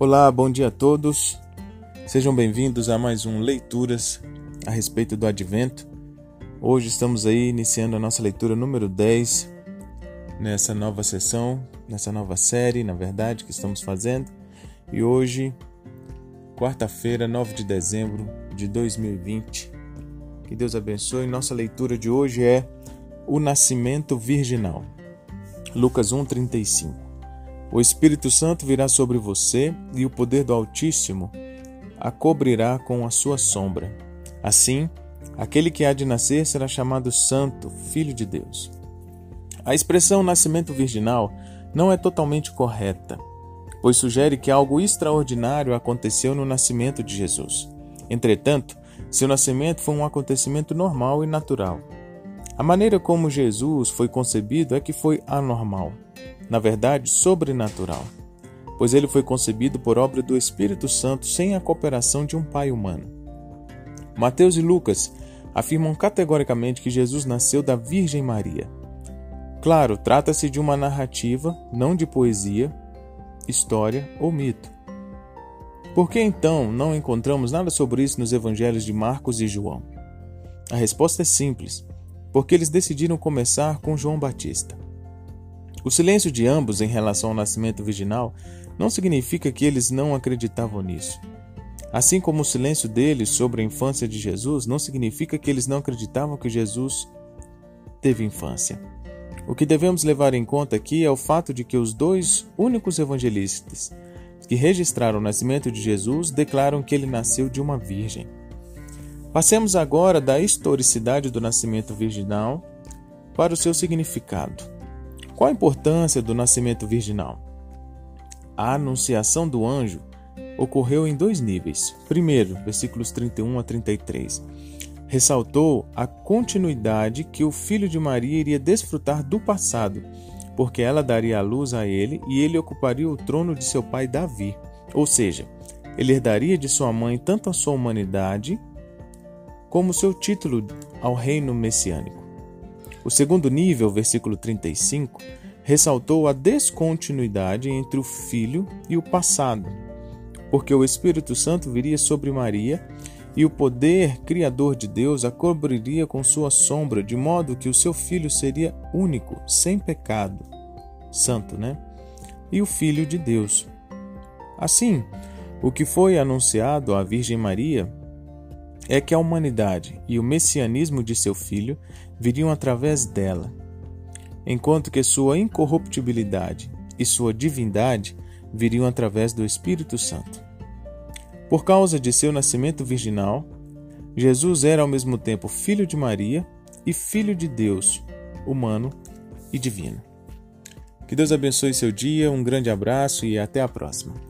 Olá, bom dia a todos. Sejam bem-vindos a mais um Leituras a respeito do Advento. Hoje estamos aí iniciando a nossa leitura número 10 nessa nova sessão, nessa nova série, na verdade, que estamos fazendo. E hoje, quarta-feira, 9 de dezembro de 2020. Que Deus abençoe. Nossa leitura de hoje é o nascimento virginal. Lucas 1:35. O Espírito Santo virá sobre você e o poder do Altíssimo a cobrirá com a sua sombra. Assim, aquele que há de nascer será chamado Santo, Filho de Deus. A expressão nascimento virginal não é totalmente correta, pois sugere que algo extraordinário aconteceu no nascimento de Jesus. Entretanto, seu nascimento foi um acontecimento normal e natural. A maneira como Jesus foi concebido é que foi anormal, na verdade, sobrenatural, pois ele foi concebido por obra do Espírito Santo sem a cooperação de um pai humano. Mateus e Lucas afirmam categoricamente que Jesus nasceu da Virgem Maria. Claro, trata-se de uma narrativa, não de poesia, história ou mito. Por que então não encontramos nada sobre isso nos evangelhos de Marcos e João? A resposta é simples: porque eles decidiram começar com João Batista. O silêncio de ambos em relação ao nascimento virginal não significa que eles não acreditavam nisso. Assim como o silêncio deles sobre a infância de Jesus não significa que eles não acreditavam que Jesus teve infância. O que devemos levar em conta aqui é o fato de que os dois únicos evangelistas que registraram o nascimento de Jesus declaram que ele nasceu de uma virgem. Passemos agora da historicidade do nascimento virginal para o seu significado. Qual a importância do nascimento virginal? A anunciação do anjo ocorreu em dois níveis. Primeiro, versículos 31 a 33 ressaltou a continuidade que o filho de Maria iria desfrutar do passado, porque ela daria a luz a ele e ele ocuparia o trono de seu pai Davi. Ou seja, ele herdaria de sua mãe tanto a sua humanidade como seu título ao reino messiânico. O segundo nível, versículo 35, ressaltou a descontinuidade entre o filho e o passado, porque o Espírito Santo viria sobre Maria e o poder criador de Deus a cobriria com sua sombra, de modo que o seu filho seria único, sem pecado, santo, né? E o filho de Deus. Assim, o que foi anunciado à Virgem Maria é que a humanidade e o messianismo de seu filho viriam através dela, enquanto que sua incorruptibilidade e sua divindade viriam através do Espírito Santo. Por causa de seu nascimento virginal, Jesus era ao mesmo tempo filho de Maria e filho de Deus, humano e divino. Que Deus abençoe seu dia, um grande abraço e até a próxima.